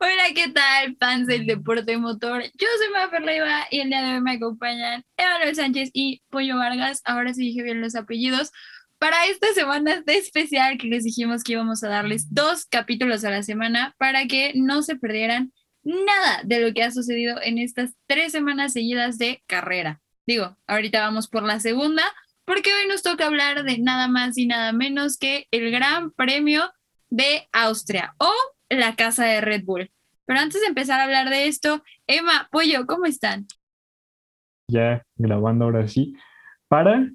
Hola, ¿qué tal, fans del deporte motor? Yo soy Mafer Leiva y el día de hoy me acompañan Emanuel Sánchez y Pollo Vargas. Ahora sí dije bien los apellidos. Para esta semana de especial que les dijimos que íbamos a darles dos capítulos a la semana para que no se perdieran nada de lo que ha sucedido en estas tres semanas seguidas de carrera. Digo, ahorita vamos por la segunda, porque hoy nos toca hablar de nada más y nada menos que el Gran Premio de Austria o la casa de Red Bull. Pero antes de empezar a hablar de esto, Emma, Pollo, ¿cómo están? Ya grabando ahora sí, para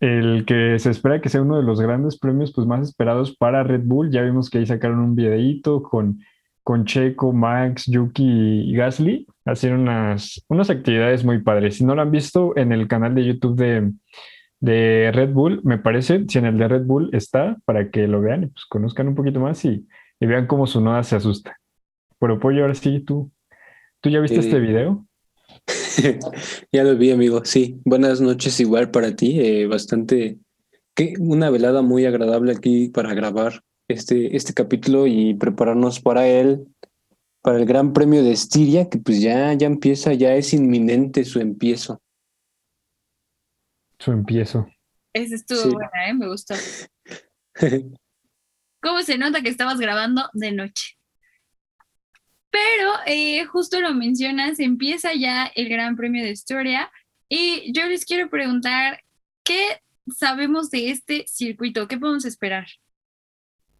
el que se espera que sea uno de los grandes premios pues, más esperados para Red Bull. Ya vimos que ahí sacaron un videíto con con Checo, Max, Yuki y Gasly, hacer unas, unas actividades muy padres. Si no lo han visto en el canal de YouTube de, de Red Bull, me parece, si en el de Red Bull está, para que lo vean y pues conozcan un poquito más y, vean cómo su noda se asusta. Pero Pollo, ahora sí, tú, ¿tú ya viste este video? ya lo vi, amigo. Sí, buenas noches igual para ti. Eh, bastante, que una velada muy agradable aquí para grabar este, este capítulo y prepararnos para él, para el Gran Premio de Estiria, que pues ya, ya empieza, ya es inminente su empiezo. Su empiezo. Ese estuvo buena, ¿eh? me gustó. ¿Cómo se nota que estabas grabando de noche? Pero eh, justo lo mencionas, empieza ya el Gran Premio de Estiria y yo les quiero preguntar, ¿qué sabemos de este circuito? ¿Qué podemos esperar?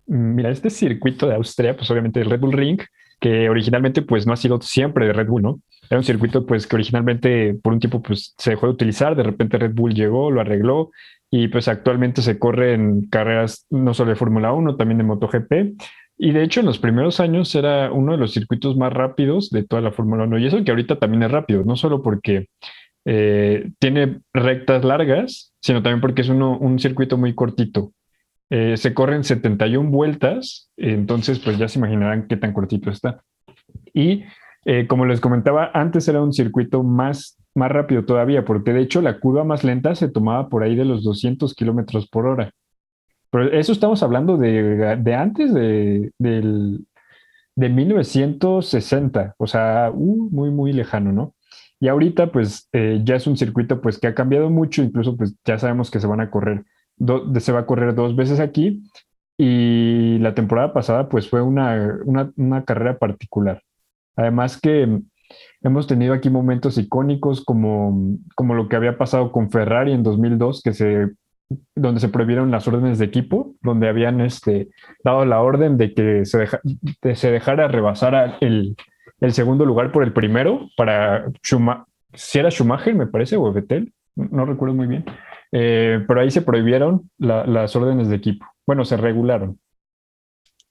Mm, mira, este circuito de Austria, pues obviamente el Red Bull Ring, que originalmente pues no ha sido siempre de Red Bull, ¿no? Era un circuito pues que originalmente por un tiempo pues se dejó de utilizar, de repente Red Bull llegó, lo arregló y pues actualmente se corre en carreras no solo de Fórmula 1, también de MotoGP. Y de hecho en los primeros años era uno de los circuitos más rápidos de toda la Fórmula 1 y eso que ahorita también es rápido, no solo porque eh, tiene rectas largas, sino también porque es uno, un circuito muy cortito. Eh, se corren 71 vueltas, entonces pues ya se imaginarán qué tan cortito está. Y eh, como les comentaba, antes era un circuito más, más rápido todavía, porque de hecho la curva más lenta se tomaba por ahí de los 200 kilómetros por hora. Pero eso estamos hablando de, de antes de, del, de 1960, o sea, uh, muy, muy lejano, ¿no? Y ahorita pues eh, ya es un circuito pues que ha cambiado mucho, incluso pues ya sabemos que se van a correr se va a correr dos veces aquí y la temporada pasada pues fue una, una, carrera particular. Además que hemos tenido aquí momentos icónicos como, como lo que había pasado con Ferrari en 2002, que se, donde se prohibieron las órdenes de equipo, donde habían este, dado la orden de que se, se dejara rebasar el, el, segundo lugar por el primero para Schumacher, si era Schumacher me parece, o Vettel, no recuerdo muy bien. Eh, pero ahí se prohibieron las órdenes de equipo. Bueno, se regularon.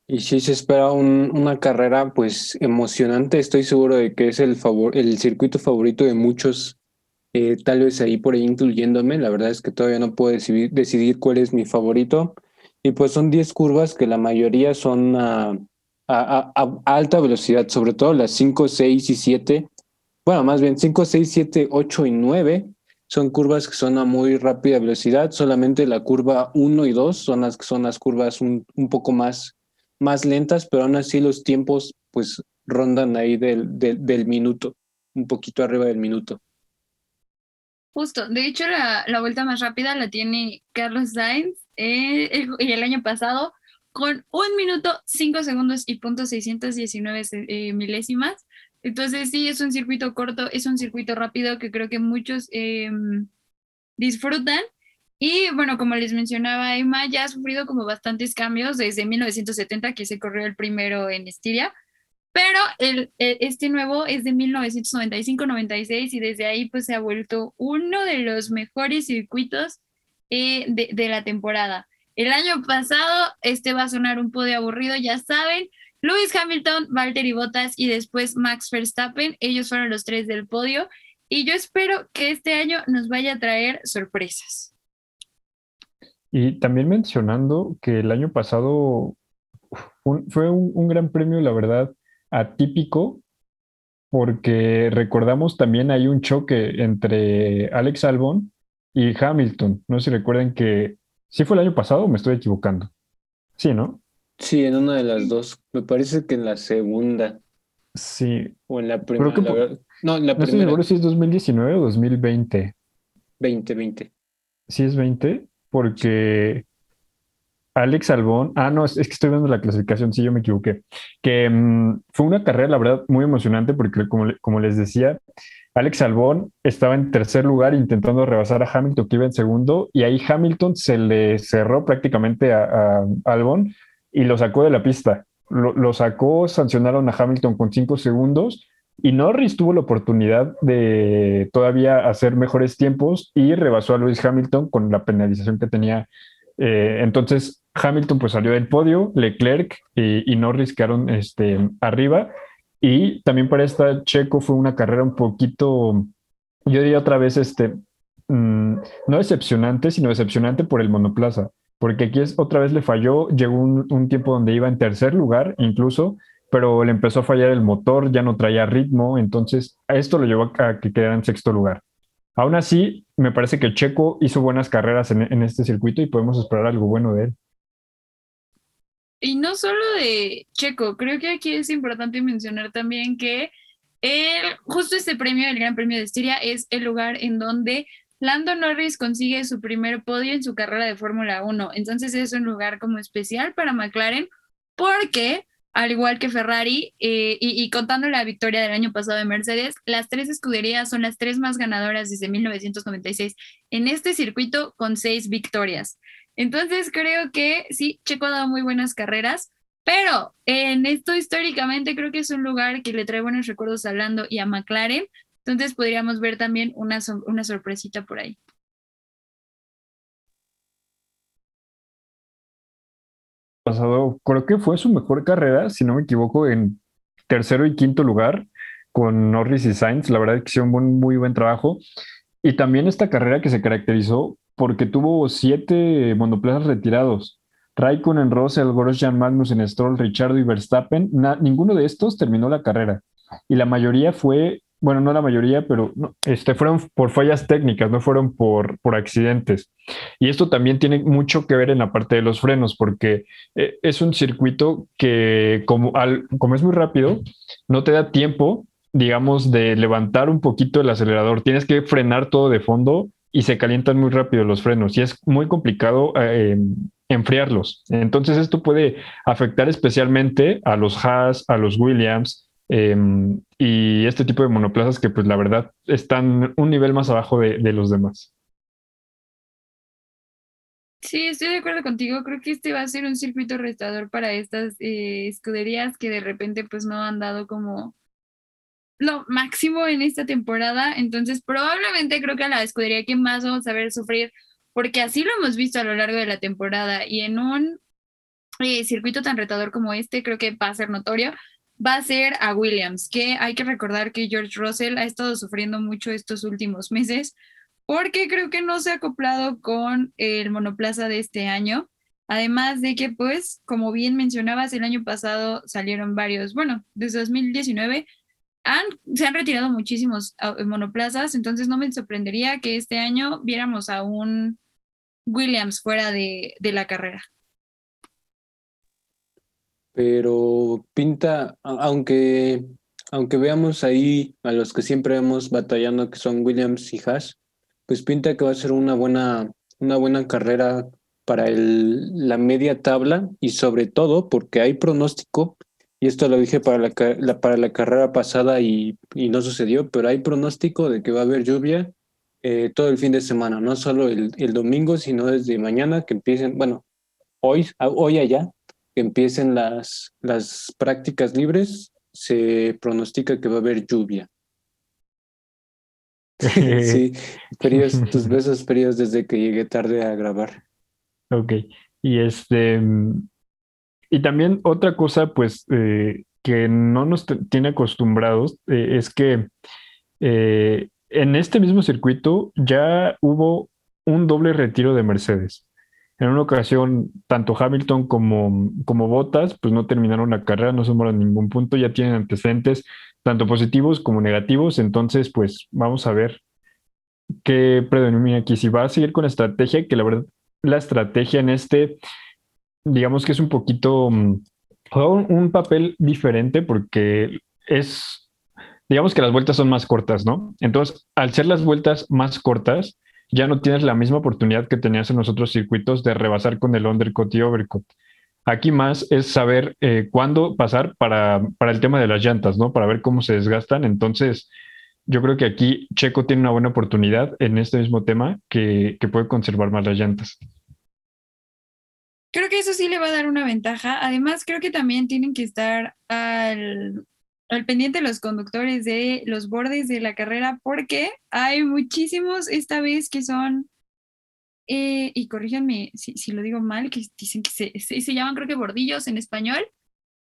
Y sí se espera una carrera pues emocionante, estoy seguro de que es el, favor, el circuito favorito de muchos, eh, tal vez ahí por ahí incluyéndome, la verdad es que todavía no puedo decidir, decidir cuál es mi favorito. Y pues son 10 curvas que la mayoría son a, a, a, alta velocidad, sobre todo las 5, 6 y 7. Bueno, más bien 5, 6, 7, 8 y 9 son curvas que son a muy rápida velocidad, solamente la curva 1 y 2 son las que son las curvas un, poco más, más lentas, pero aún así los tiempos pues rondan ahí del, del, minuto, un poquito arriba del minuto. Justo, de hecho la, la vuelta más rápida la tiene Carlos Sainz eh, el, año pasado con un minuto, 5 segundos y punto 619 eh, milésimas. Entonces sí, es un circuito corto, es un circuito rápido que creo que muchos em, disfrutan. Y bueno, como les mencionaba, Emma ya ha sufrido como bastantes cambios desde 1970 que se corrió el primero en Estiria, pero el, este nuevo es de 1995-96 y desde ahí pues se ha vuelto uno de los mejores circuitos eh, de, de la temporada. El año pasado, este va a sonar un poco de aburrido, ya saben, Lewis Hamilton, Valtteri Bottas y después Max Verstappen. Ellos fueron los tres del podio y yo espero que este año nos vaya a traer sorpresas. Y también mencionando que el año pasado fue un, gran premio, la verdad, atípico, porque recordamos también hay un choque entre Alex Albon y Hamilton. No sé si recuerdan que, ¿sí fue el año pasado me estoy equivocando? Sí, ¿no? Sí, en una de las dos. Me parece que en la segunda. Sí. O en la primera. No, en la no estoy seguro si es 2019 o 2020. 2020. Sí es 20, porque Alex Albón, ah, no, es, que estoy viendo la clasificación, sí, yo me equivoqué, que mm, fue una carrera, la verdad, muy emocionante porque, como, como les decía, Alex Albón estaba en tercer lugar intentando rebasar a Hamilton, que iba en segundo, y ahí Hamilton se le cerró prácticamente a, Albón y lo sacó de la pista. Lo, sacó, sancionaron a Hamilton con cinco segundos y Norris tuvo la oportunidad de todavía hacer mejores tiempos y rebasó a Lewis Hamilton con la penalización que tenía. Eh, entonces Hamilton pues salió del podio, Leclerc y, Norris quedaron este, arriba. Y también para esta Checo fue una carrera un poquito, yo diría otra vez, este, mm, no decepcionante, sino decepcionante por el monoplaza, porque aquí es, otra vez le falló, llegó un, un tiempo donde iba en tercer lugar incluso, pero le empezó a fallar el motor, ya no traía ritmo, entonces a esto lo llevó a que quedara en sexto lugar. Aún así, me parece que Checo hizo buenas carreras en, este circuito y podemos esperar algo bueno de él. Y no solo de Checo, creo que aquí es importante mencionar también que el, justo este premio, el Gran Premio de Estiria, es el lugar en donde Lando Norris consigue su primer podio en su carrera de Fórmula 1. Entonces es un lugar como especial para McLaren porque al igual que Ferrari, eh, y, contando la victoria del año pasado de Mercedes, las tres escuderías son las tres más ganadoras desde 1996 en este circuito con seis victorias. Entonces creo que sí, Checo ha dado muy buenas carreras, pero en esto históricamente creo que es un lugar que le trae buenos recuerdos a Lando y a McLaren, entonces podríamos ver también una, una sorpresita por ahí. pasado, creo que fue su mejor carrera, si no me equivoco, en tercero y quinto lugar con Norris y Sainz. La verdad que hicieron un muy buen trabajo. Y también esta carrera que se caracterizó porque tuvo siete monoplazas retirados. Raikkonen, Russell, Grosjean, Magnussen, Stroll, Richardo y Verstappen. ninguno de estos terminó la carrera. Y la mayoría fue bueno, no la mayoría, pero este, fueron por fallas técnicas, no fueron por, por accidentes. Y esto también tiene mucho que ver en la parte de los frenos, porque eh, es un circuito que como, es muy rápido, no te da tiempo, digamos, de levantar un poquito el acelerador. Tienes que frenar todo de fondo y se calientan muy rápido los frenos y es muy complicado eh, enfriarlos. Entonces esto puede afectar especialmente a los Haas, a los Williams, Em, y este tipo de monoplazas que pues la verdad están un nivel más abajo de, los demás. Sí, estoy de acuerdo contigo. Creo que este va a ser un circuito restador para estas eh, escuderías que de repente pues no han dado como lo máximo en esta temporada. Entonces probablemente creo que la escudería que más vamos a ver sufrir, porque así lo hemos visto a lo largo de la temporada y en un eh, circuito tan retador como este creo que va a ser notorio va a ser a Williams, que hay que recordar que George Russell ha estado sufriendo mucho estos últimos meses porque creo que no se ha acoplado con el monoplaza de este año. Además de que, pues, como bien mencionabas, el año pasado salieron varios, bueno, desde 2019 han, se han retirado muchísimos ah, monoplazas, entonces no me sorprendería que este año viéramos a un Williams fuera de la carrera pero pinta, aunque, aunque veamos ahí a los que siempre vemos batallando, que son Williams y Haas, pues pinta que va a ser una buena, una buena carrera para el, la media tabla y sobre todo porque hay pronóstico, y esto lo dije para la, para la carrera pasada y, y, no sucedió, pero hay pronóstico de que va a haber lluvia eh, todo el fin de semana, no solo el, el domingo, sino desde mañana que empiecen, bueno, hoy, hoy allá, empiecen las, las prácticas libres, se pronostica que va a haber lluvia. sí, tus besos periodos desde que llegué tarde a grabar. Ok, y este, y también otra cosa, pues, eh, que no nos tiene acostumbrados eh, es que eh, en este mismo circuito ya hubo un doble retiro de Mercedes. En una ocasión, tanto Hamilton como, como Bottas, pues no terminaron la carrera, no sumaron ningún punto, ya tienen antecedentes tanto positivos como negativos, entonces pues vamos a ver qué predomina aquí, si va a seguir con la estrategia, que la verdad, la estrategia en este digamos que es un poquito, mm, un, un papel diferente porque es, digamos que las vueltas son más cortas, ¿no? Entonces, al ser las vueltas más cortas, ya no tienes la misma oportunidad que tenías en los otros circuitos de rebasar con el undercut y overcut. Aquí más es saber eh, cuándo pasar para, para, el tema de las llantas, ¿no? Para ver cómo se desgastan. Entonces, yo creo que aquí Checo tiene una buena oportunidad en este mismo tema que, que puede conservar más las llantas. Creo que eso sí le va a dar una ventaja. Además, creo que también tienen que estar al, al pendiente los conductores de los bordes de la carrera porque hay muchísimos esta vez que son, eh, y corríjanme si, lo digo mal, que dicen que se, se, se, llaman creo que bordillos en español,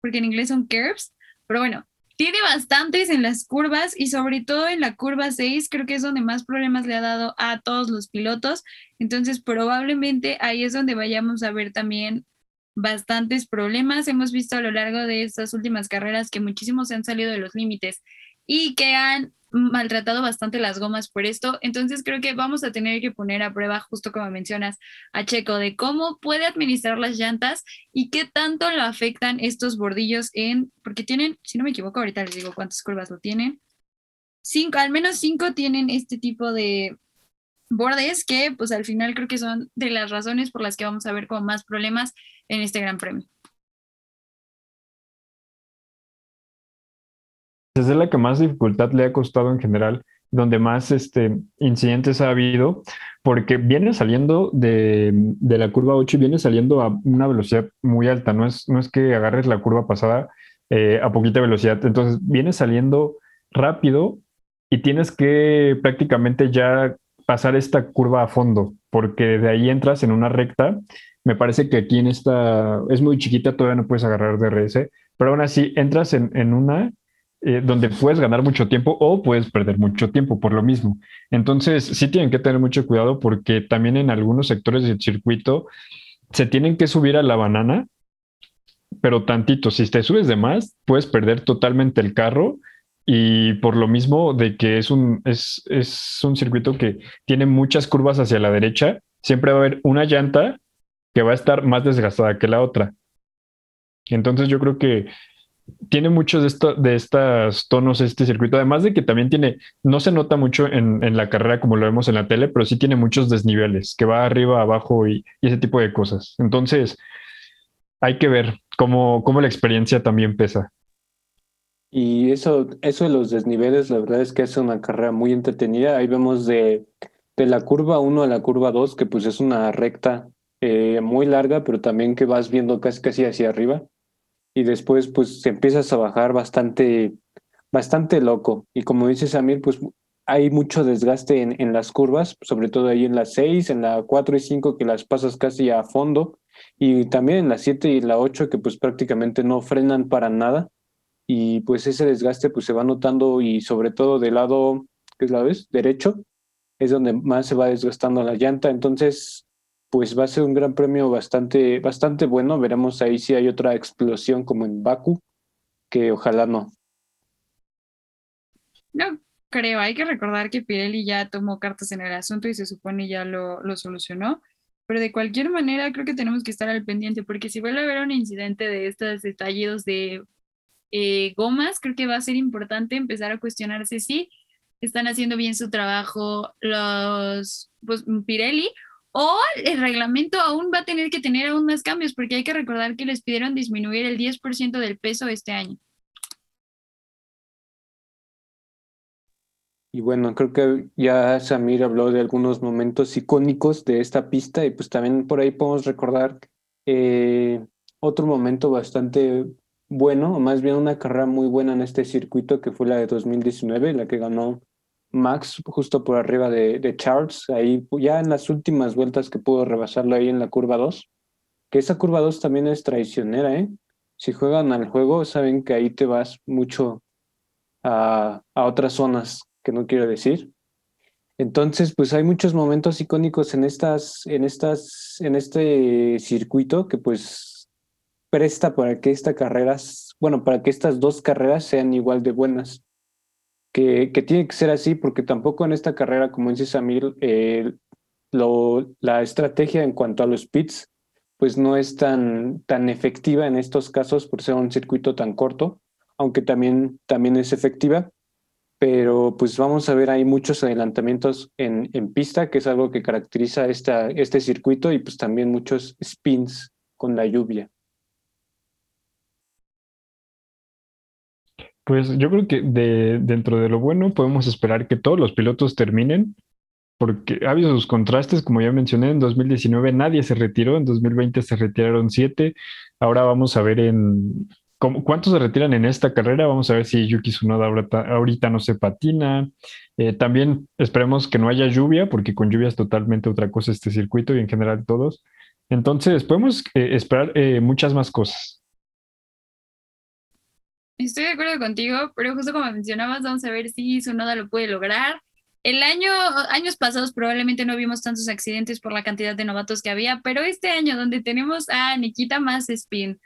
porque en inglés son curves, pero bueno, tiene bastantes en las curvas y sobre todo en la curva 6 creo que es donde más problemas le ha dado a todos los pilotos, entonces probablemente ahí es donde vayamos a ver también bastantes problemas. Hemos visto a lo largo de estas últimas carreras que muchísimos se han salido de los límites y que han maltratado bastante las gomas por esto. Entonces creo que vamos a tener que poner a prueba, justo como mencionas, a Checo de cómo puede administrar las llantas y qué tanto lo afectan estos bordillos en, porque tienen, si no me equivoco, ahorita les digo cuántas curvas lo tienen. Cinco, al menos cinco tienen este tipo de, bordes que pues al final creo que son de las razones por las que vamos a ver como más problemas en este Gran Premio. Es la que más dificultad le ha costado en general, donde más este, incidentes ha habido, porque viene saliendo de, de, la curva 8 y viene saliendo a una velocidad muy alta, no es, no es que agarres la curva pasada eh, a poquita velocidad, entonces viene saliendo rápido y tienes que prácticamente ya pasar esta curva a fondo, porque de ahí entras en una recta. Me parece que aquí en esta es muy chiquita, todavía no puedes agarrar DRS, pero aún así entras en, en una eh, donde puedes ganar mucho tiempo o puedes perder mucho tiempo por lo mismo. Entonces, sí tienen que tener mucho cuidado porque también en algunos sectores del circuito se tienen que subir a la banana, pero tantito, si te subes de más, puedes perder totalmente el carro y por lo mismo de que es un, es, es un circuito que tiene muchas curvas hacia la derecha, siempre va a haber una llanta que va a estar más desgastada que la otra. Entonces yo creo que tiene muchos de, esto, de estos tonos este circuito, además de que también tiene, no se nota mucho en, en, la carrera como lo vemos en la tele, pero sí tiene muchos desniveles, que va arriba, abajo y, y ese tipo de cosas. Entonces, hay que ver cómo, cómo la experiencia también pesa. Y eso, eso de los desniveles, la verdad es que es una carrera muy entretenida. Ahí vemos de, de la curva 1 a la curva 2, que pues es una recta eh, muy larga, pero también que vas viendo casi casi hacia arriba. Y después pues empiezas a bajar bastante, bastante loco. Y como dice Samir, pues hay mucho desgaste en, en las curvas, sobre todo ahí en la 6, en la 4 y 5, que las pasas casi a fondo. Y también en la 7 y la 8, que pues prácticamente no frenan para nada y pues ese desgaste pues se va notando y sobre todo del lado, ¿qué es la vez? Derecho, es donde más se va desgastando la llanta, entonces pues va a ser un gran premio bastante, bastante bueno, veremos ahí si hay otra explosión como en Baku, que ojalá no. No creo, hay que recordar que Pirelli ya tomó cartas en el asunto y se supone ya lo, lo solucionó, pero de cualquier manera creo que tenemos que estar al pendiente porque si vuelve a haber un incidente de estos detallidos de eh, gomas, creo que va a ser importante empezar a cuestionarse si están haciendo bien su trabajo los pues, Pirelli o el reglamento aún va a tener que tener aún más cambios porque hay que recordar que les pidieron disminuir el 10% del peso este año. Y bueno, creo que ya Samir habló de algunos momentos icónicos de esta pista y pues también por ahí podemos recordar eh, otro momento bastante bueno, o más bien una carrera muy buena en este circuito que fue la de 2019, la que ganó Max justo por arriba de, de Charles, ahí ya en las últimas vueltas que pudo rebasarlo ahí en la curva 2, que esa curva 2 también es traicionera, ¿eh? Si juegan al juego, saben que ahí te vas mucho a, a otras zonas que no quiero decir. Entonces, pues hay muchos momentos icónicos en estas, en estas, en este circuito que pues presta para que esta carrera, bueno, para que estas dos carreras sean igual de buenas. Que, que tiene que ser así, porque tampoco en esta carrera, como dice Samir, eh, lo, la estrategia en cuanto a los pits, pues no es tan, tan efectiva en estos casos por ser un circuito tan corto, aunque también, también es efectiva. Pero pues vamos a ver, hay muchos adelantamientos en, en pista, que es algo que caracteriza esta, este circuito, y pues también muchos spins con la lluvia. Pues yo creo que de, dentro de lo bueno podemos esperar que todos los pilotos terminen, porque ha habido sus contrastes, como ya mencioné, en 2019 nadie se retiró, en 2020 se retiraron siete, ahora vamos a ver en cuántos se retiran en esta carrera, vamos a ver si Yuki Tsunoda ahorita, no se patina, eh, también esperemos que no haya lluvia, porque con lluvia es totalmente otra cosa este circuito y en general todos, entonces podemos eh, esperar eh, muchas más cosas. Estoy de acuerdo contigo, pero justo como mencionabas, vamos a ver si su noda lo puede lograr. El año, años pasados probablemente no vimos tantos accidentes por la cantidad de novatos que había, pero este año donde tenemos a Nikita Mazepin,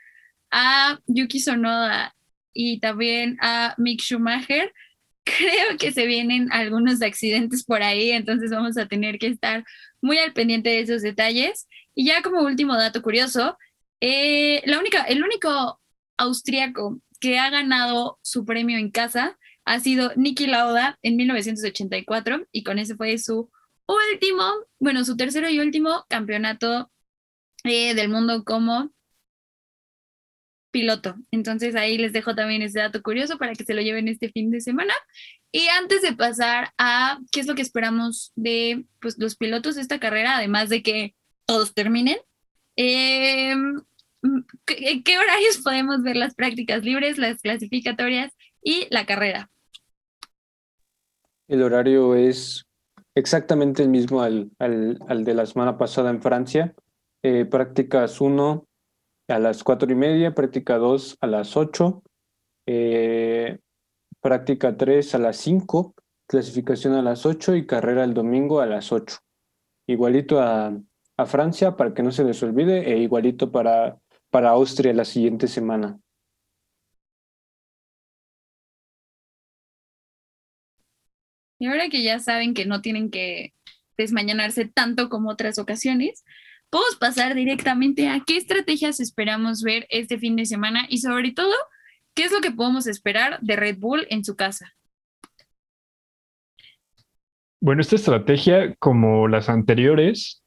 a Yuki Sonoda y también a Mick Schumacher, creo que se vienen algunos accidentes por ahí, entonces vamos a tener que estar muy al pendiente de esos detalles. Y ya como último dato curioso, eh, la única, el único austriaco que ha ganado su premio en casa ha sido Niki Lauda en 1984 y con ese fue su último, bueno, su tercero y último campeonato eh, del mundo como piloto. Entonces ahí les dejo también ese dato curioso para que se lo lleven este fin de semana. Y antes de pasar a qué es lo que esperamos de pues, los pilotos de esta carrera, además de que todos terminen, eh, ¿En qué horarios podemos ver las prácticas libres, las clasificatorias y la carrera? El horario es exactamente el mismo al, de la semana pasada en Francia. Eh, prácticas 1 a las 4 y media, práctica 2 a las 8, eh, práctica 3 a las 5, clasificación a las 8 y carrera el domingo a las 8. Igualito a, a Francia para que no se les olvide e igualito para para Austria la siguiente semana. Y ahora que ya saben que no tienen que desmañanarse tanto como otras ocasiones, podemos pasar directamente a qué estrategias esperamos ver este fin de semana y sobre todo, qué es lo que podemos esperar de Red Bull en su casa. Bueno, esta estrategia, como las anteriores,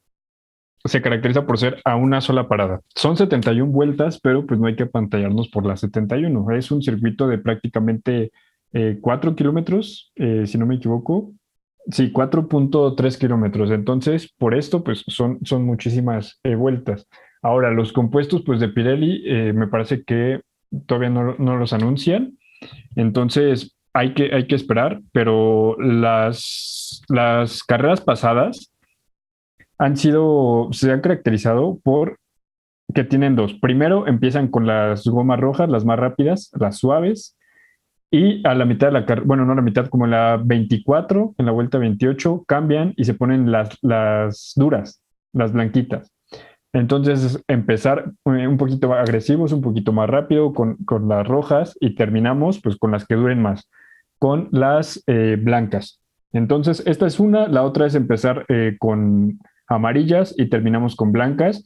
se caracteriza por ser a una sola parada. Son 71 vueltas, pero pues no hay que pantallarnos por las 71. Es un circuito de prácticamente 4 eh, kilómetros, eh, si no me equivoco. Sí, 4.3 kilómetros. Entonces, por esto, pues son, son muchísimas eh, vueltas. Ahora, los compuestos pues, de Pirelli me parece que todavía no, no, los anuncian. Entonces, hay que, hay que esperar, pero las, las carreras pasadas han sido, se han caracterizado por que tienen dos. Primero empiezan con las gomas rojas, las más rápidas, las suaves, y a la mitad de la carrera, bueno, no a la mitad, como en la 24, en la vuelta 28, cambian y se ponen las, las duras, las blanquitas. Entonces, empezar eh, un poquito agresivos, un poquito más rápido con, con, las rojas y terminamos pues con las que duren más, con las eh, blancas. Entonces, esta es una, la otra es empezar eh, con amarillas y terminamos con blancas.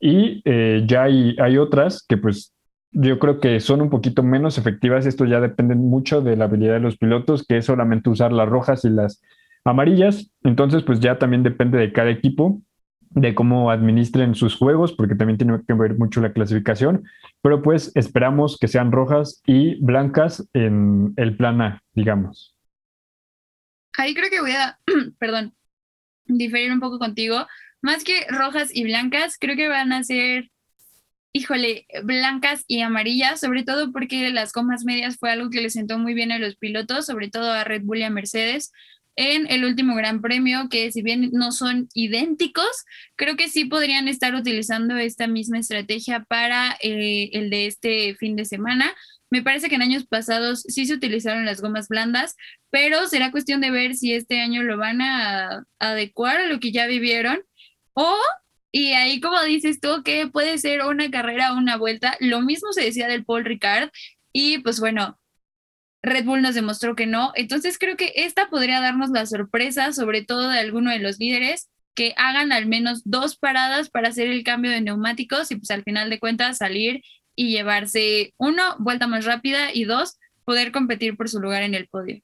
Y eh, ya hay, hay otras que pues yo creo que son un poquito menos efectivas. Esto ya depende mucho de la habilidad de los pilotos, que es solamente usar las rojas y las amarillas. Entonces, pues ya también depende de cada equipo, de cómo administren sus juegos, porque también tiene que ver mucho la clasificación. Pero pues esperamos que sean rojas y blancas en el plan A, digamos. Ahí creo que voy a, perdón, diferir un poco contigo. Más que rojas y blancas, creo que van a ser, híjole, blancas y amarillas, sobre todo porque las gomas medias fue algo que le sentó muy bien a los pilotos, sobre todo a Red Bull y a Mercedes en el último Gran Premio, que si bien no son idénticos, creo que sí podrían estar utilizando esta misma estrategia para eh, el de este fin de semana. Me parece que en años pasados sí se utilizaron las gomas blandas, pero será cuestión de ver si este año lo van a, adecuar a lo que ya vivieron o y ahí, como dices tú, que puede ser una carrera o una vuelta. Lo mismo se decía del Paul Ricard. Y pues bueno, Red Bull nos demostró que no. Entonces creo que esta podría darnos la sorpresa, sobre todo de alguno de los líderes. que hagan al menos dos paradas para hacer el cambio de neumáticos y pues al final de cuentas salir y llevarse uno, vuelta más rápida y dos, poder competir por su lugar en el podio.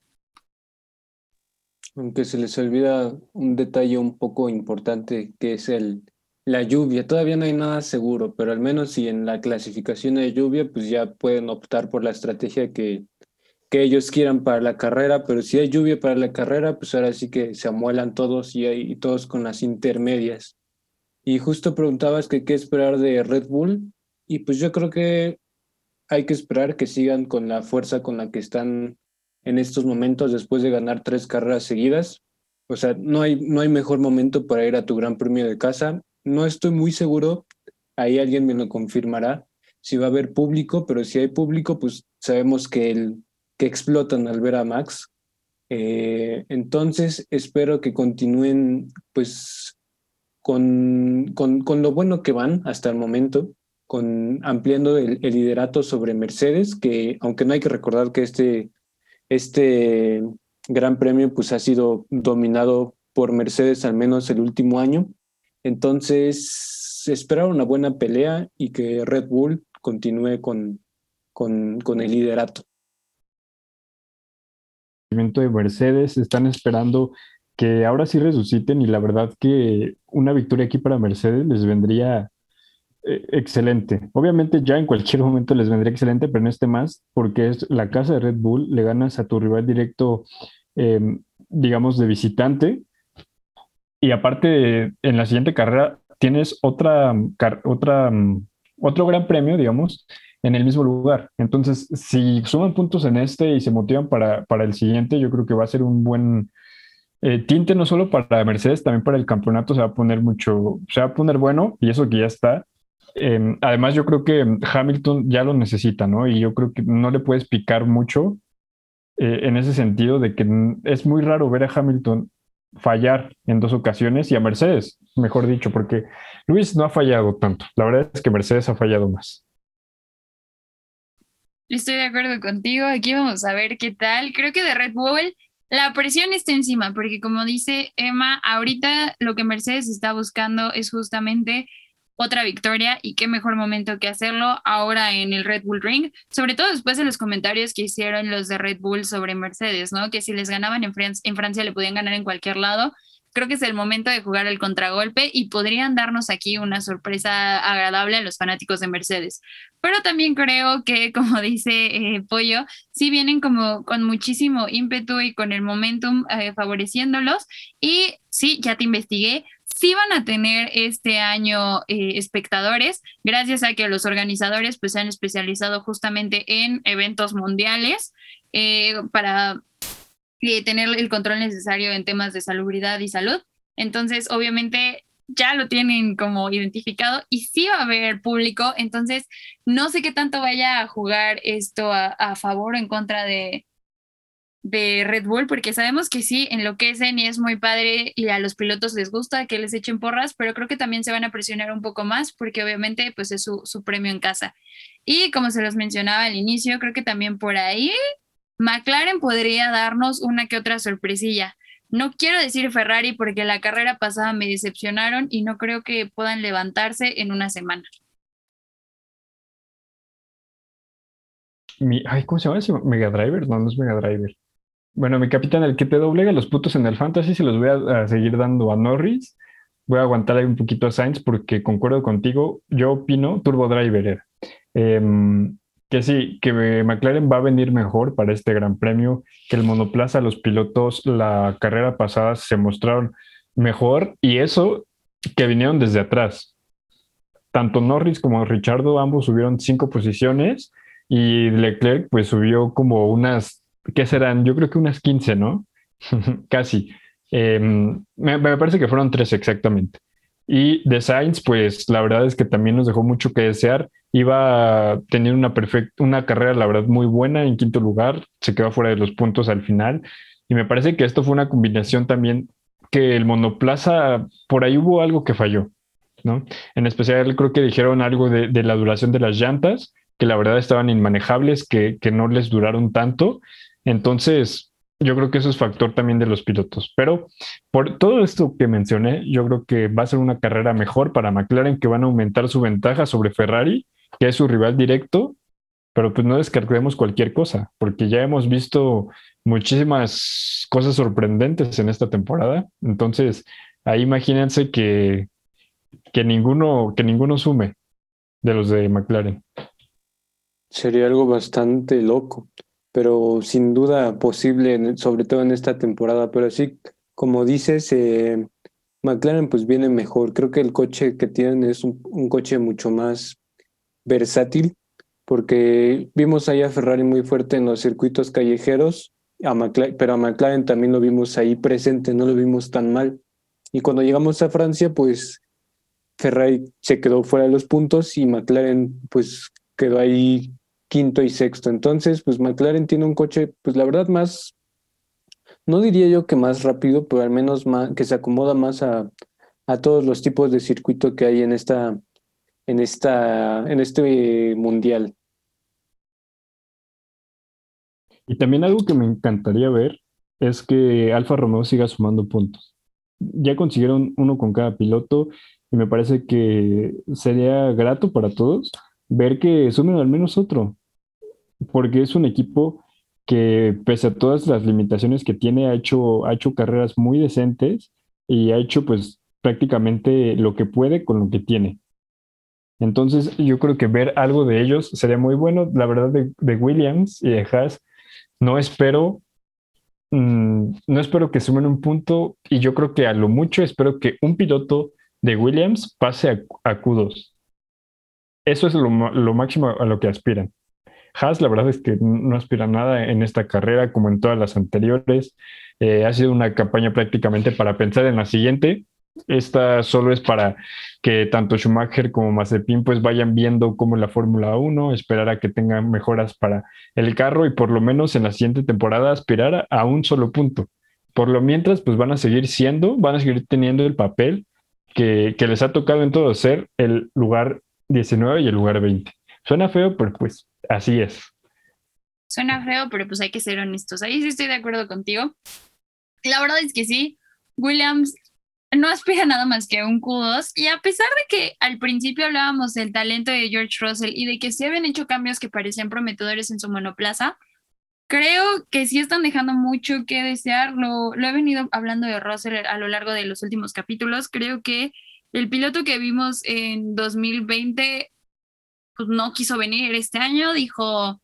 Aunque se les olvida un detalle un poco importante que es el, la lluvia. Todavía no hay nada seguro, pero al menos si en la clasificación de lluvia, pues ya pueden optar por la estrategia que, que ellos quieran para la carrera, pero si hay lluvia para la carrera, pues ahora sí que se amuelan todos y, hay, todos con las intermedias. Y justo preguntabas que qué esperar de Red Bull, y pues yo creo que hay que esperar que sigan con la fuerza con la que están en estos momentos después de ganar tres carreras seguidas. O sea, no hay, no hay mejor momento para ir a tu gran premio de casa. No estoy muy seguro, ahí alguien me lo confirmará, si va a haber público, pero si hay público, pues sabemos que, el, que explotan al ver a Max. Eh, entonces, espero que continúen pues con, con, con, lo bueno que van hasta el momento, con ampliando el, liderato sobre Mercedes, que aunque no hay que recordar que este este gran premio pues ha sido dominado por Mercedes al menos el último año. Entonces, esperar una buena pelea y que Red Bull continúe con, con, con el liderato. de Mercedes están esperando que ahora sí resuciten y la verdad que una victoria aquí para Mercedes les vendría eh, excelente. Obviamente ya en cualquier momento les vendría excelente, pero en este más, porque es la casa de Red Bull, le ganas a tu rival directo, em, digamos, de visitante. Y aparte, en la siguiente carrera tienes otra, otra, mm, otro gran premio, digamos, en el mismo lugar. Entonces, si suman puntos en este y se motivan para, para el siguiente, yo creo que va a ser un buen eh, tinte no solo para Mercedes, también para el campeonato se va a poner mucho, se va a poner bueno y eso que ya está. Em, además, yo creo que Hamilton ya lo necesita, ¿no? Y yo creo que no le puedes picar mucho eh, en ese sentido de que es muy raro ver a Hamilton fallar en dos ocasiones y a Mercedes, mejor dicho, porque Luis no ha fallado tanto. La verdad es que Mercedes ha fallado más. Estoy de acuerdo contigo. Aquí vamos a ver qué tal. Creo que de Red Bull la presión está encima, porque como dice Emma, ahorita lo que Mercedes está buscando es justamente otra victoria y qué mejor momento que hacerlo ahora en el Red Bull Ring, sobre todo después de los comentarios que hicieron los de Red Bull sobre Mercedes, ¿no? Que si les ganaban en, Francia, en Francia le podían ganar en cualquier lado. Creo que es el momento de jugar el contragolpe y podrían darnos aquí una sorpresa agradable a los fanáticos de Mercedes. Pero también creo que, como dice eh, Pollo, sí vienen como con muchísimo ímpetu y con el momentum eh, favoreciéndolos. Y sí, ya te investigué, sí van a tener este año eh, espectadores, gracias a que los organizadores pues se han especializado justamente en eventos mundiales eh, para eh, tener el control necesario en temas de salubridad y salud. Entonces, obviamente, ya lo tienen como identificado y sí va a haber público, entonces no sé qué tanto vaya a jugar esto a favor o en contra de, de Red Bull, porque sabemos que sí, enloquecen y es muy padre y a los pilotos les gusta que les echen porras, pero creo que también se van a presionar un poco más porque obviamente pues es su, su premio en casa. Y como se los mencionaba al inicio, creo que también por ahí McLaren podría darnos una que otra sorpresilla. No quiero decir Ferrari porque la carrera pasada me decepcionaron y no creo que puedan levantarse en una semana. Mi, ay, ¿cómo se llama ese Mega Driver? No, no es Mega Driver. Bueno, mi capitán, el que te doblega los putos en el fantasy, se los voy a, seguir dando a Norris. Voy a aguantar ahí un poquito a Sainz porque concuerdo contigo. Yo opino Turbo Driver. Em, que sí, que McLaren va a venir mejor para este gran premio, que el monoplaza, los pilotos, la carrera pasada se mostraron mejor y eso que vinieron desde atrás. Tanto Norris como Richardo ambos subieron cinco posiciones y Leclerc pues subió como unas ¿qué serán? Yo creo que unas 15, ¿no? Casi. Em, me, parece que fueron tres exactamente. Y de Sainz, pues la verdad es que también nos dejó mucho que desear. Iba a tener una, perfecta, una carrera, la verdad, muy buena en quinto lugar. Se quedó fuera de los puntos al final. Y me parece que esto fue una combinación también que el monoplaza, por ahí hubo algo que falló, ¿no? En especial creo que dijeron algo de, de la duración de las llantas, que la verdad estaban inmanejables, que, que no les duraron tanto entonces, yo creo que eso es factor también de los pilotos. Pero por todo esto que mencioné, yo creo que va a ser una carrera mejor para McLaren, que van a aumentar su ventaja sobre Ferrari, que es su rival directo. Pero pues no descartemos cualquier cosa, porque ya hemos visto muchísimas cosas sorprendentes en esta temporada. Entonces, ahí imagínense que, que ninguno, que ninguno sume de los de McLaren. Sería algo bastante loco pero sin duda posible, sobre todo en esta temporada. Pero sí, como dices, eh, McLaren pues viene mejor. Creo que el coche que tienen es un, coche mucho más versátil, porque vimos ahí a Ferrari muy fuerte en los circuitos callejeros, a pero a McLaren también lo vimos ahí presente, no lo vimos tan mal. Y cuando llegamos a Francia, pues Ferrari se quedó fuera de los puntos y McLaren pues quedó ahí quinto y sexto. Entonces, pues McLaren tiene un coche, pues la verdad más, no diría yo que más rápido, pero al menos más, que se acomoda más a, a todos los tipos de circuito que hay en esta, en esta, en este mundial. Y también algo que me encantaría ver es que Alfa Romeo siga sumando puntos. Ya consiguieron uno con cada piloto y me parece que sería grato para todos ver que sumen al menos otro porque es un equipo que pese a todas las limitaciones que tiene, ha hecho, ha hecho carreras muy decentes y ha hecho pues prácticamente lo que puede con lo que tiene. Entonces yo creo que ver algo de ellos sería muy bueno. La verdad de, Williams y de Haas, no espero, mm, no espero que sumen un punto y yo creo que a lo mucho espero que un piloto de Williams pase a, Q2. Eso es lo, lo máximo a lo que aspiran. Haas, la verdad es que no aspira nada en esta carrera como en todas las anteriores. Eh, ha sido una campaña prácticamente para pensar en la siguiente. Esta solo es para que tanto Schumacher como Mazepin pues vayan viendo cómo la Fórmula 1, esperar a que tengan mejoras para el carro y por lo menos en la siguiente temporada aspirar a un solo punto. Por lo mientras pues van a seguir siendo, van a seguir teniendo el papel que, que les ha tocado en todo ser el lugar 19 y el lugar 20. Suena feo, pero pues así es. Suena feo, pero pues hay que ser honestos. Ahí sí estoy de acuerdo contigo. La verdad es que sí, Williams no aspira nada más que un Q2 y a pesar de que al principio hablábamos del talento de George Russell y de que se habían hecho cambios que parecían prometedores en su monoplaza, creo que sí están dejando mucho que desear. Lo, lo he venido hablando de Russell a lo largo de los últimos capítulos. Creo que el piloto que vimos en 2020 pues no quiso venir este año, dijo,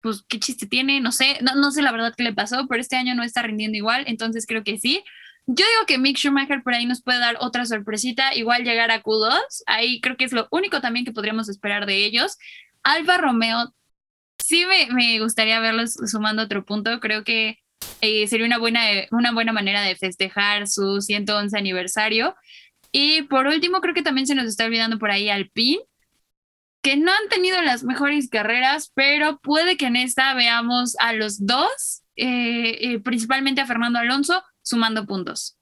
pues qué chiste tiene, no sé, no, no sé la verdad qué le pasó, pero este año no está rindiendo igual, entonces creo que sí. Yo digo que Mick Schumacher por ahí nos puede dar otra sorpresita, igual llegar a Q2, ahí creo que es lo único también que podríamos esperar de ellos. Alfa Romeo, sí me, me gustaría verlos sumando otro punto, creo que eh, sería una buena, una buena manera de festejar su 111 aniversario. Y por último, creo que también se nos está olvidando por ahí Alpine que no han tenido las mejores carreras, pero puede que en esta veamos a los dos, eh, eh, principalmente a Fernando Alonso, sumando puntos.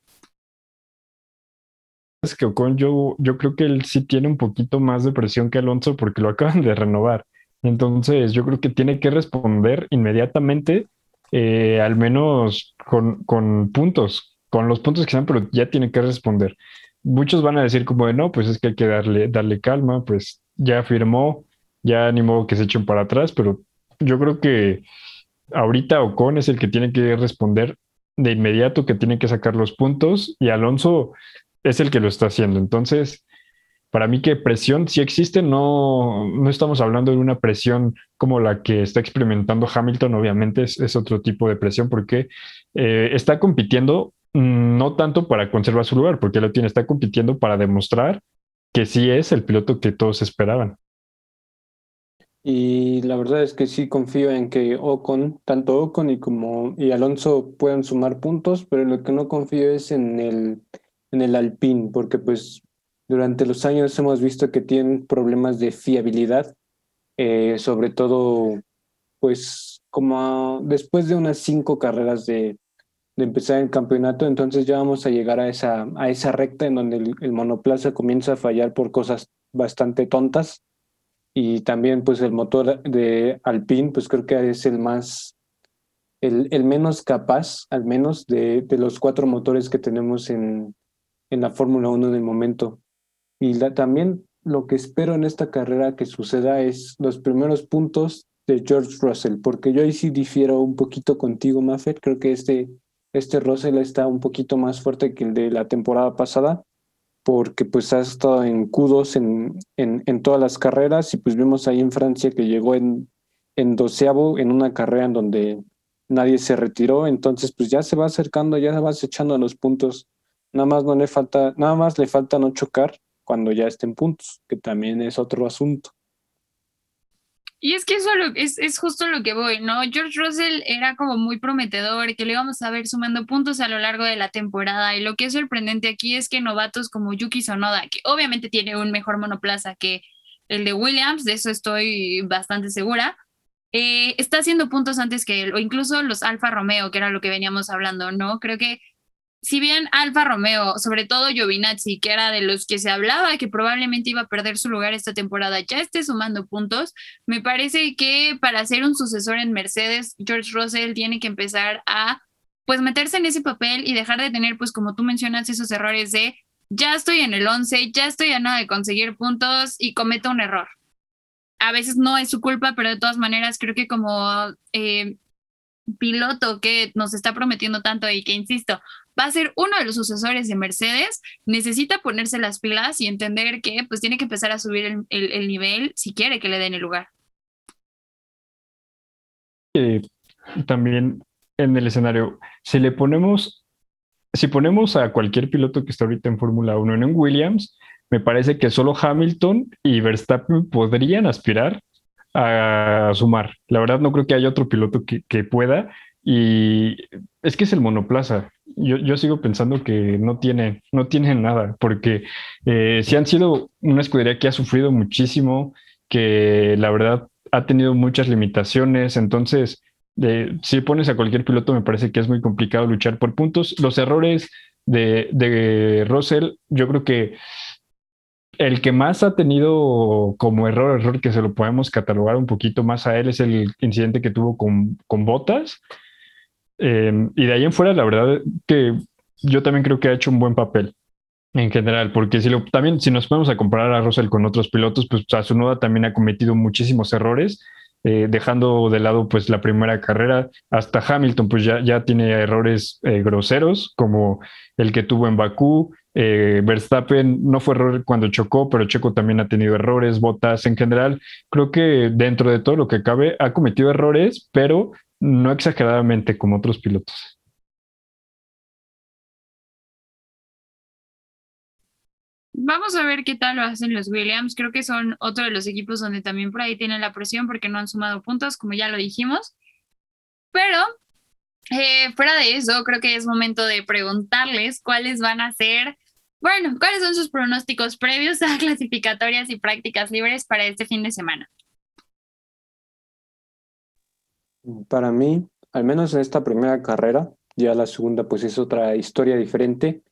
Es que Ocon, yo, yo creo que él sí tiene un poquito más de presión que Alonso porque lo acaban de renovar. Entonces, yo creo que tiene que responder inmediatamente, eh, al menos con, con puntos, con los puntos que sean, pero ya tiene que responder muchos van a decir como de no, pues es que hay que darle, darle calma, pues ya firmó, ya ni modo que se echen para atrás, pero yo creo que ahorita Ocon es el que tiene que responder de inmediato, que tiene que sacar los puntos y Alonso es el que lo está haciendo. Entonces, para mí que presión sí existe, no, no estamos hablando de una presión como la que está experimentando Hamilton, obviamente es, otro tipo de presión porque eh, está compitiendo mm, no tanto para conservar su lugar, porque lo tiene, está compitiendo para demostrar que sí es el piloto que todos esperaban. Y la verdad es que sí confío en que Ocon, tanto Ocon y como y Alonso puedan sumar puntos, pero lo que no confío es en el, en el Alpine, porque pues durante los años hemos visto que tienen problemas de fiabilidad, eh, sobre todo pues como después de unas cinco carreras de, de empezar el campeonato, entonces ya vamos a llegar a esa, a esa recta en donde el, monoplaza comienza a fallar por cosas bastante tontas y también pues el motor de Alpine pues creo que es el más el, el menos capaz, al menos, de, de, los cuatro motores que tenemos en, en la Fórmula 1 en el momento. Y la, también lo que espero en esta carrera que suceda es los primeros puntos de George Russell, porque yo ahí sí difiero un poquito contigo, Maffet. Creo que este, este Russell está un poquito más fuerte que el de la temporada pasada, porque pues ha estado en Q2 en, en, todas las carreras y pues vimos ahí en Francia que llegó en, en doceavo en una carrera en donde nadie se retiró, entonces pues ya se va acercando, ya se va echando los puntos. Nada más no le falta, nada más le falta no chocar cuando ya estén puntos, que también es otro asunto. Y es que eso es, es justo lo que voy, ¿no? George Russell era como muy prometedor, que le íbamos a ver sumando puntos a lo largo de la temporada. Y lo que es sorprendente aquí es que novatos como Yuki Sonoda, que obviamente tiene un mejor monoplaza que el de Williams, de eso estoy bastante segura, eh, está haciendo puntos antes que él, o incluso los Alfa Romeo, que era lo que veníamos hablando, ¿no? Creo que si bien Alfa Romeo, sobre todo Giovinazzi, que era de los que se hablaba que probablemente iba a perder su lugar esta temporada, ya esté sumando puntos, me parece que para ser un sucesor en Mercedes, George Russell tiene que empezar a pues meterse en ese papel y dejar de tener, pues como tú mencionas, esos errores de ya estoy en el 11, ya estoy a nada de conseguir puntos y cometo un error. A veces no es su culpa, pero de todas maneras creo que como eh, piloto que nos está prometiendo tanto y que, insisto, va a ser uno de los sucesores de Mercedes, necesita ponerse las pilas y entender que pues tiene que empezar a subir el, el, el nivel si quiere que le den el lugar. Eh, también en el escenario, si le ponemos, si ponemos a cualquier piloto que está ahorita en Fórmula 1 en Williams, me parece que solo Hamilton y Verstappen podrían aspirar a sumar. La verdad no creo que haya otro piloto que, que pueda y es que es el monoplaza. Yo, yo, sigo pensando que no tiene, no tiene nada, porque eh, si han sido una escudería que ha sufrido muchísimo, que la verdad ha tenido muchas limitaciones, entonces si pones a cualquier piloto me parece que es muy complicado luchar por puntos. Los errores de, de Russell, yo creo que el que más ha tenido como error, error que se lo podemos catalogar un poquito más a él es el incidente que tuvo con, con Botas, eh, y de ahí en fuera, la verdad que yo también creo que ha hecho un buen papel en general, porque si lo, también si nos ponemos a comparar a Russell con otros pilotos, pues Tsunoda también ha cometido muchísimos errores, eh, dejando de lado pues la primera carrera, hasta Hamilton pues ya, ya tiene errores eh, groseros, como el que tuvo en Bakú, eh, Verstappen no fue error cuando chocó, pero Checo también ha tenido errores, botas en general. Creo que dentro de todo lo que cabe ha cometido errores, pero no exageradamente como otros pilotos. Vamos a ver qué tal lo hacen los Williams. Creo que son otro de los equipos donde también por ahí tienen la presión porque no han sumado puntos, como ya lo dijimos. Pero eh, fuera de eso, creo que es momento de preguntarles cuáles van a ser, bueno, cuáles son sus pronósticos previos a clasificatorias y prácticas libres para este fin de semana. Para mí, al menos en esta primera carrera, ya la segunda pues es otra historia diferente.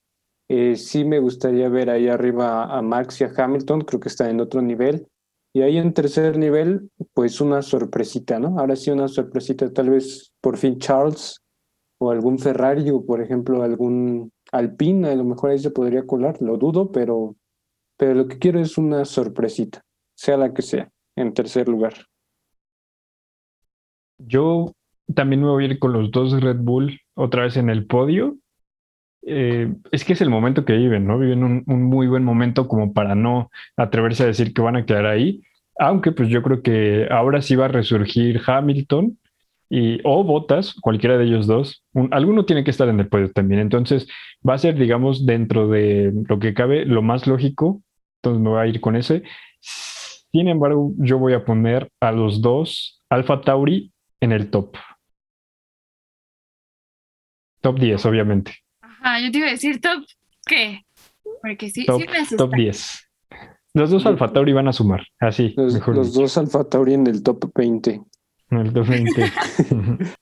Eh, sí me gustaría ver ahí arriba a Max y a Hamilton, creo que está en otro nivel. Y ahí en tercer nivel, pues una sorpresita, ¿no? Ahora sí una sorpresita, tal vez por fin Charles o algún Ferrari o por ejemplo algún Alpine, a lo mejor ahí se podría colar, lo dudo, pero, pero lo que quiero es una sorpresita, sea la que sea, en tercer lugar. Yo también me voy a ir con los dos Red Bull otra vez en el podio. Eh, es que es el momento que viven, ¿no? Viven un, un, muy buen momento como para no atreverse a decir que van a quedar ahí. Aunque pues yo creo que ahora sí va a resurgir Hamilton y, o Bottas, cualquiera de ellos dos. Un, alguno tiene que estar en el podio también. Entonces va a ser, digamos, dentro de lo que cabe, lo más lógico. Entonces me voy a ir con ese. Sin embargo, yo voy a poner a los dos, Alfa Tauri en el top. Top 10, obviamente. Ajá, yo te iba a decir top, ¿qué? Porque sí, top, sí top 10. Los dos Alfa Tauri van a sumar, así. Los, mejor los dos Alfa Tauri en el top 20. En el top 20.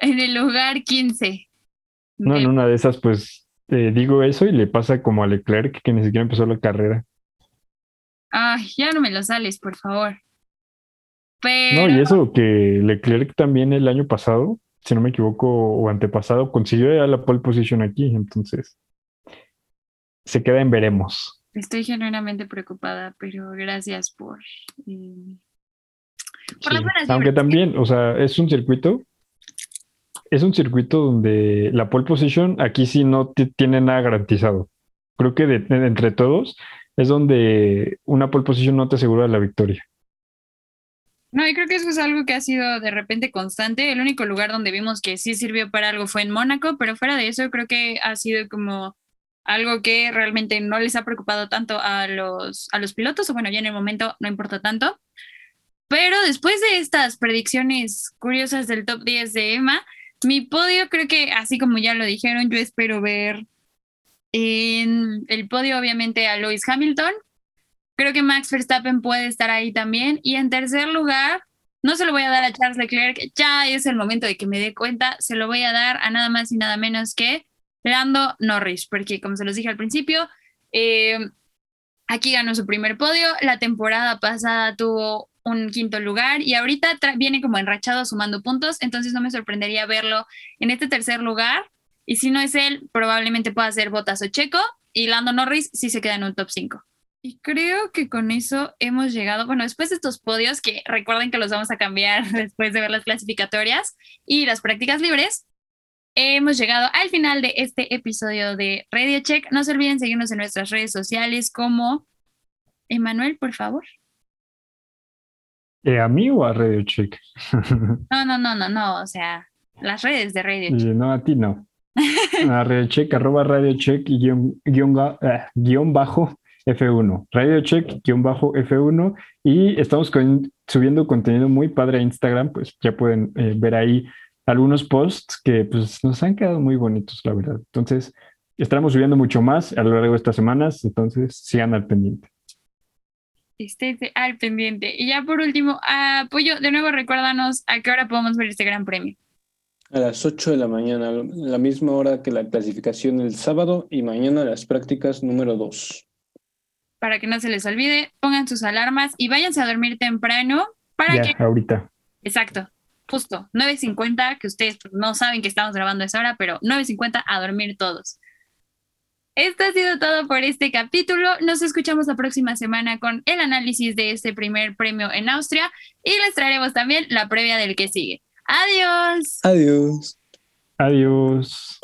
en el lugar 15. no, en una de esas, pues eh, digo eso y le pasa como a Leclerc, que ni siquiera empezó la carrera. Ay, ya no me lo sales, por favor. Pero... No, y eso que Leclerc también el año pasado si no me equivoco, o antepasado, consiguió ya la pole position aquí, entonces se queda en veremos. Estoy genuinamente preocupada, pero gracias por, eh, Sí, por las buenas Aunque también, o sea, es un circuito, es un circuito donde la pole position aquí sí no ti- tiene nada garantizado. Creo que de, de- entre todos es donde una pole position no te asegura la victoria. No, y creo que eso es algo que ha sido de repente constante. El único lugar donde vimos que sí sirvió para algo fue en Mónaco, pero fuera de eso creo que ha sido como algo que realmente no les ha preocupado tanto a los, a los pilotos, o bueno, ya en el momento no importa tanto. Pero después de estas predicciones curiosas del top 10 de Emma, mi podio creo que, así como ya lo dijeron, yo espero ver en el podio obviamente a Lewis Hamilton, Creo que Max Verstappen puede estar ahí también. Y en tercer lugar, no se lo voy a dar a Charles Leclerc, ya es el momento de que me dé cuenta, se lo voy a dar a nada más y nada menos que Lando Norris, porque como se los dije al principio, eh, aquí ganó su primer podio, la temporada pasada tuvo un quinto lugar y ahorita viene como enrachado sumando puntos, entonces no me sorprendería verlo en este tercer lugar. Y si no es él, probablemente pueda ser Bottas o Checo y Lando Norris sí se queda en un top 5. Y creo que con eso hemos llegado, bueno, después de estos podios, que recuerden que los vamos a cambiar después de ver las clasificatorias y las prácticas libres, hemos llegado al final de este episodio de Radio Check. No se olviden seguirnos en nuestras redes sociales como Emanuel, por favor. Eh, ¿A mí o a Radio Check? No, no, no, no, no, o sea, las redes de Radio Y Check. no, a ti no. A Radio Check, arroba Radio Check guion, guion, eh, guion bajo F1. Radio Check guion bajo F1. Y estamos con- subiendo contenido muy padre a Instagram, pues ya pueden eh, ver ahí algunos posts que pues nos han quedado muy bonitos, la verdad. Entonces, estaremos subiendo mucho más a lo largo de estas semanas, entonces sigan al pendiente. Estése al pendiente. Y ya por último, apoyo, de nuevo recuérdanos a qué hora podemos ver este gran premio. A las 8 de la mañana, la misma hora que la clasificación el sábado y mañana las prácticas número 2. Para que no se les olvide, pongan sus alarmas y váyanse a dormir temprano para Ya, que ahorita. Exacto, justo, 9.50, que ustedes no saben que estamos grabando a esa hora, pero 9.50 a dormir todos. Esto ha sido todo por este capítulo. Nos escuchamos la próxima semana con el análisis de este primer premio en Austria y les traeremos también la previa del que sigue. Adiós. Adiós. Adiós.